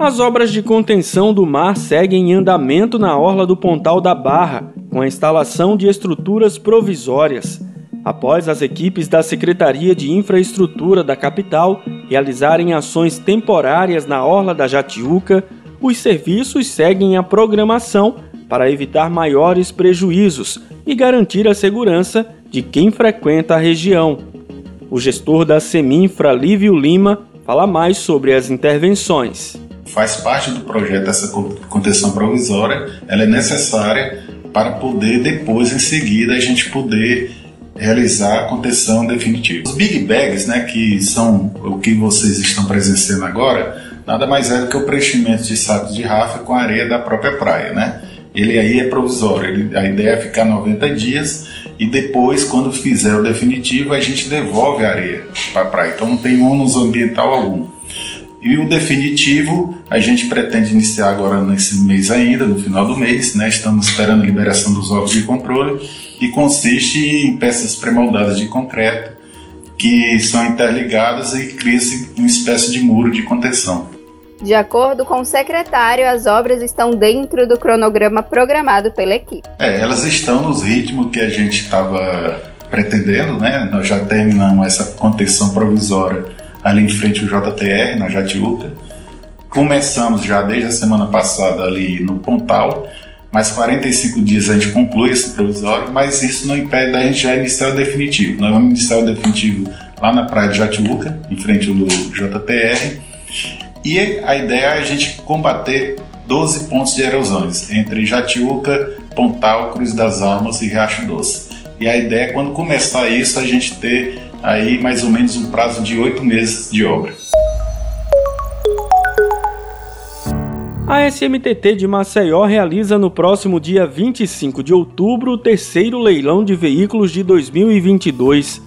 As obras de contenção do mar seguem em andamento na orla do Pontal da Barra, com a instalação de estruturas provisórias. Após as equipes da Secretaria de Infraestrutura da capital realizarem ações temporárias na orla da Jatiuca, os serviços seguem a programação para evitar maiores prejuízos e garantir a segurança de quem frequenta a região. O gestor da Seminfra, Lívio Lima, fala mais sobre as intervenções. Faz parte do projeto essa contenção provisória, ela é necessária para poder depois, em seguida, a gente poder realizar a contenção definitiva. Os big bags, né, que são o que vocês estão presenciando agora, nada mais é do que o preenchimento de sacos de rafa com areia da própria praia, né? Ele aí é provisório, ele, a ideia é ficar 90 dias e depois, quando fizer o definitivo, a gente devolve a areia para a praia. Então não tem ônus ambiental algum. E o definitivo a gente pretende iniciar agora nesse mês ainda, no final do mês, né? Estamos esperando a liberação dos órgãos de controle e consiste em peças pré-moldadas de concreto que são interligadas e cria-se uma espécie de muro de contenção. De acordo com o secretário, as obras estão dentro do cronograma programado pela equipe. É, elas estão nos ritmos que a gente estava pretendendo, né? Nós já terminamos essa contenção provisória ali em frente ao JTR, na Jatiuca. Começamos já desde a semana passada ali no Pontal, mais 45 dias a gente conclui esse provisório, mas isso não impede da gente já iniciar o definitivo. Nós vamos iniciar o definitivo lá na praia de Jatiuca, em frente ao JTR, e a ideia é a gente combater 12 pontos de erosões entre Jatiuca, Pontal, Cruz das Almas e Riacho Doce. E a ideia é quando começar isso a gente ter aí mais ou menos um prazo de oito meses de obra. A SMTT de Maceió realiza no próximo dia 25 de outubro o terceiro leilão de veículos de 2022.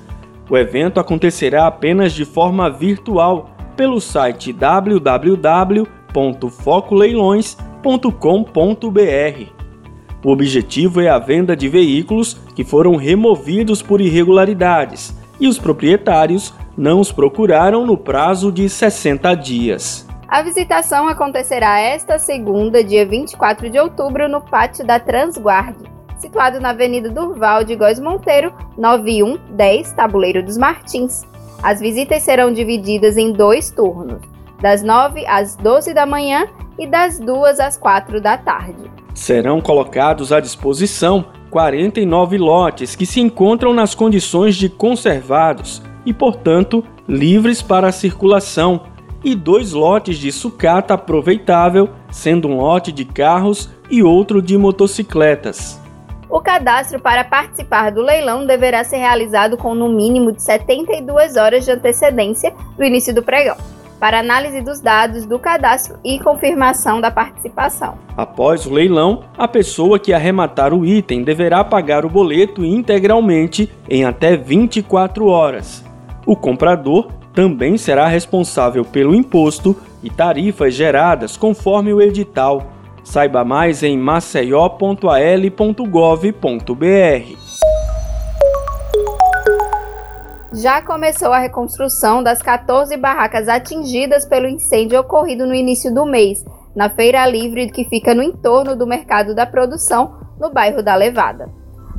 O evento acontecerá apenas de forma virtual pelo site www.focoleilões.com.br. O objetivo é a venda de veículos que foram removidos por irregularidades e os proprietários não os procuraram no prazo de 60 dias. A visitação acontecerá esta segunda, dia 24 de outubro, no pátio da Transguarde, situado na Avenida Durval de Góes Monteiro, 9110, Tabuleiro dos Martins. As visitas serão divididas em dois turnos, das 9 às 12 da manhã e das 2 às 4 da tarde. Serão colocados à disposição 49 lotes que se encontram nas condições de conservados e, portanto, livres para circulação e dois lotes de sucata aproveitável, sendo um lote de carros e outro de motocicletas. O cadastro para participar do leilão deverá ser realizado com no mínimo de 72 horas de antecedência do início do pregão, para análise dos dados do cadastro e confirmação da participação. Após o leilão, a pessoa que arrematar o item deverá pagar o boleto integralmente em até 24 horas. O comprador também será responsável pelo imposto e tarifas geradas conforme o edital. Saiba mais em maceió.al.gov.br. Já começou a reconstrução das 14 barracas atingidas pelo incêndio ocorrido no início do mês, na Feira Livre que fica no entorno do mercado da produção, no bairro da Levada.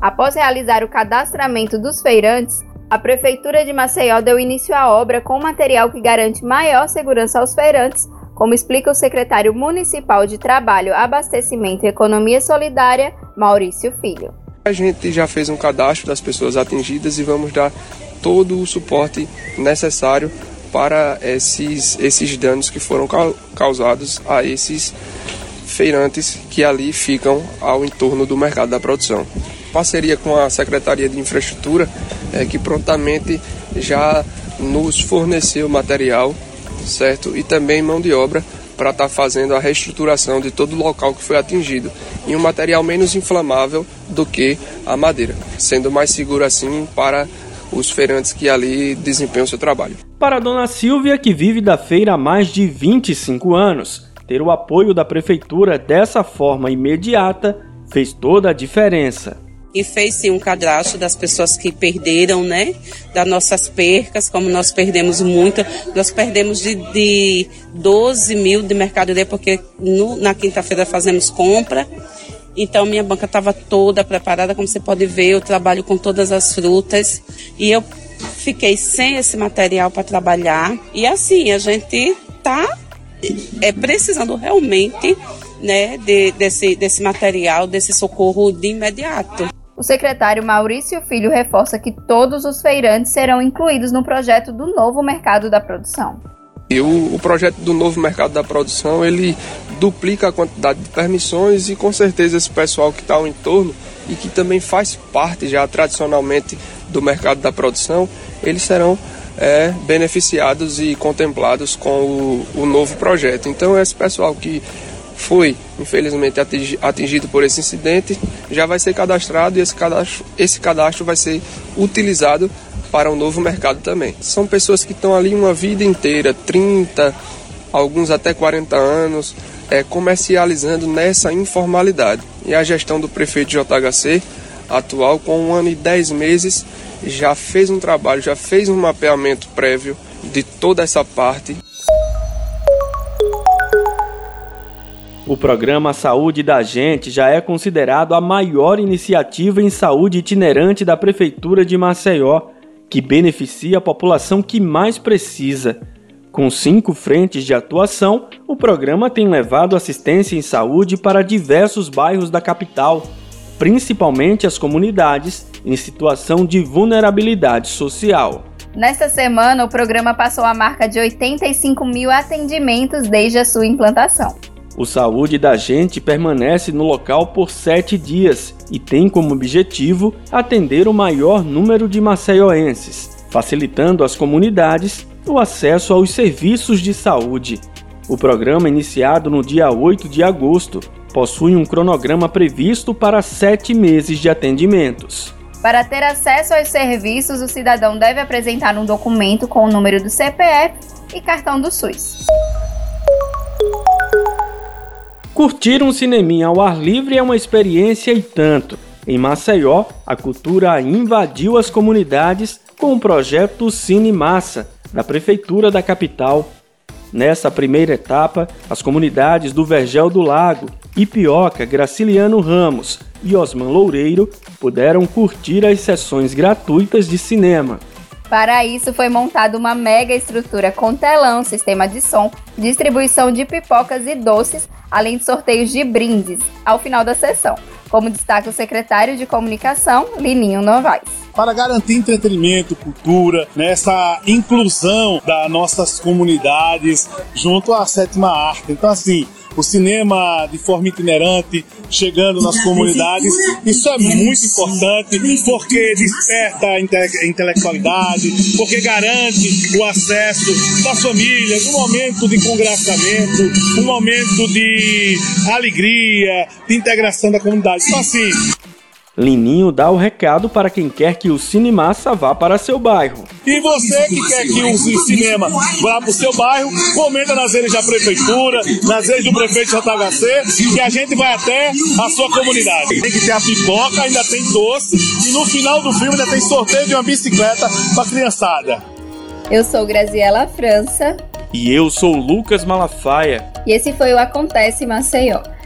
Após realizar o cadastramento dos feirantes, a Prefeitura de Maceió deu início à obra com material que garante maior segurança aos feirantes, como explica o secretário municipal de Trabalho, Abastecimento e Economia Solidária, Maurício Filho. A gente já fez um cadastro das pessoas atingidas e vamos dar todo o suporte necessário para esses, esses danos que foram causados a esses feirantes que ali ficam ao entorno do mercado da produção. Parceria com a Secretaria de Infraestrutura, é, que prontamente já nos forneceu material, certo? E também mão de obra para estar tá fazendo a reestruturação de todo o local que foi atingido em um material menos inflamável do que a madeira, sendo mais seguro assim para os feirantes que ali desempenham o seu trabalho. Para a dona Silvia, que vive da feira há mais de 25 anos, ter o apoio da prefeitura dessa forma imediata fez toda a diferença. e fez sim um cadastro das pessoas que perderam, né? Das nossas percas, como nós perdemos muito. Nós perdemos de, de 12 mil de mercadoria, porque no, na quinta-feira fazemos compra. Então minha banca estava toda preparada, como você pode ver, eu trabalho com todas as frutas e eu fiquei sem esse material para trabalhar. E assim, a gente está é, precisando realmente né, de, desse, desse material, desse socorro de imediato. O secretário Maurício Filho reforça que todos os feirantes serão incluídos no projeto do novo mercado da produção. E o, o, projeto do novo mercado da produção ele duplica a quantidade de permissões e com certeza esse pessoal que está ao entorno e que também faz parte já tradicionalmente do mercado da produção, eles serão é, beneficiados e contemplados com o, o novo projeto. Então esse pessoal que foi, infelizmente, atingido por esse incidente, já vai ser cadastrado e esse cadastro, esse cadastro vai ser utilizado para um novo mercado também. São pessoas que estão ali uma vida inteira, 30, alguns até 40 anos, é, comercializando nessa informalidade. E a gestão do prefeito JHC atual, com um ano e dez meses, já fez um trabalho, já fez um mapeamento prévio de toda essa parte O programa Saúde da Gente já é considerado a maior iniciativa em saúde itinerante da Prefeitura de Maceió, que beneficia a população que mais precisa. Com cinco frentes de atuação, o programa tem levado assistência em saúde para diversos bairros da capital, principalmente as comunidades em situação de vulnerabilidade social. Nesta semana, o programa passou a marca de 85 mil atendimentos desde a sua implantação. O Saúde da Gente permanece no local por sete dias e tem como objetivo atender o maior número de maceioenses, facilitando às comunidades o acesso aos serviços de saúde. O programa, iniciado no dia 8 de agosto, possui um cronograma previsto para sete meses de atendimentos. Para ter acesso aos serviços, o cidadão deve apresentar um documento com o número do CPF e cartão do SUS. Curtir um cineminha ao ar livre é uma experiência e tanto. Em Maceió, a cultura invadiu as comunidades com o projeto Cine Massa, da Prefeitura da capital. Nessa primeira etapa, as comunidades do Vergel do Lago, Ipioca, Graciliano Ramos e Osman Loureiro puderam curtir as sessões gratuitas de cinema. Para isso, foi montada uma mega estrutura com telão, sistema de som, distribuição de pipocas e doces, além de sorteios de brindes ao final da sessão, como destaca o secretário de comunicação, Lininho Novaes para garantir entretenimento, cultura, nessa inclusão das nossas comunidades junto à sétima arte. Então, assim, o cinema de forma itinerante, chegando nas comunidades. Isso é muito importante porque desperta a intelectualidade, porque garante o acesso das famílias, um momento de congraçamento, um momento de alegria, de integração da comunidade. Então, assim, Lininho dá o recado para quem quer que o Cinemassa vá para seu bairro. E você que quer que o cinema vá para o seu bairro, comenta nas redes da prefeitura, nas redes do prefeito JHC, que a gente vai até a sua comunidade. Tem que ter a pipoca, ainda tem doce, e no final do filme ainda tem sorteio de uma bicicleta para criançada. Eu sou Graziela França. E eu sou Lucas Malafaia. E esse foi o Acontece Maceió.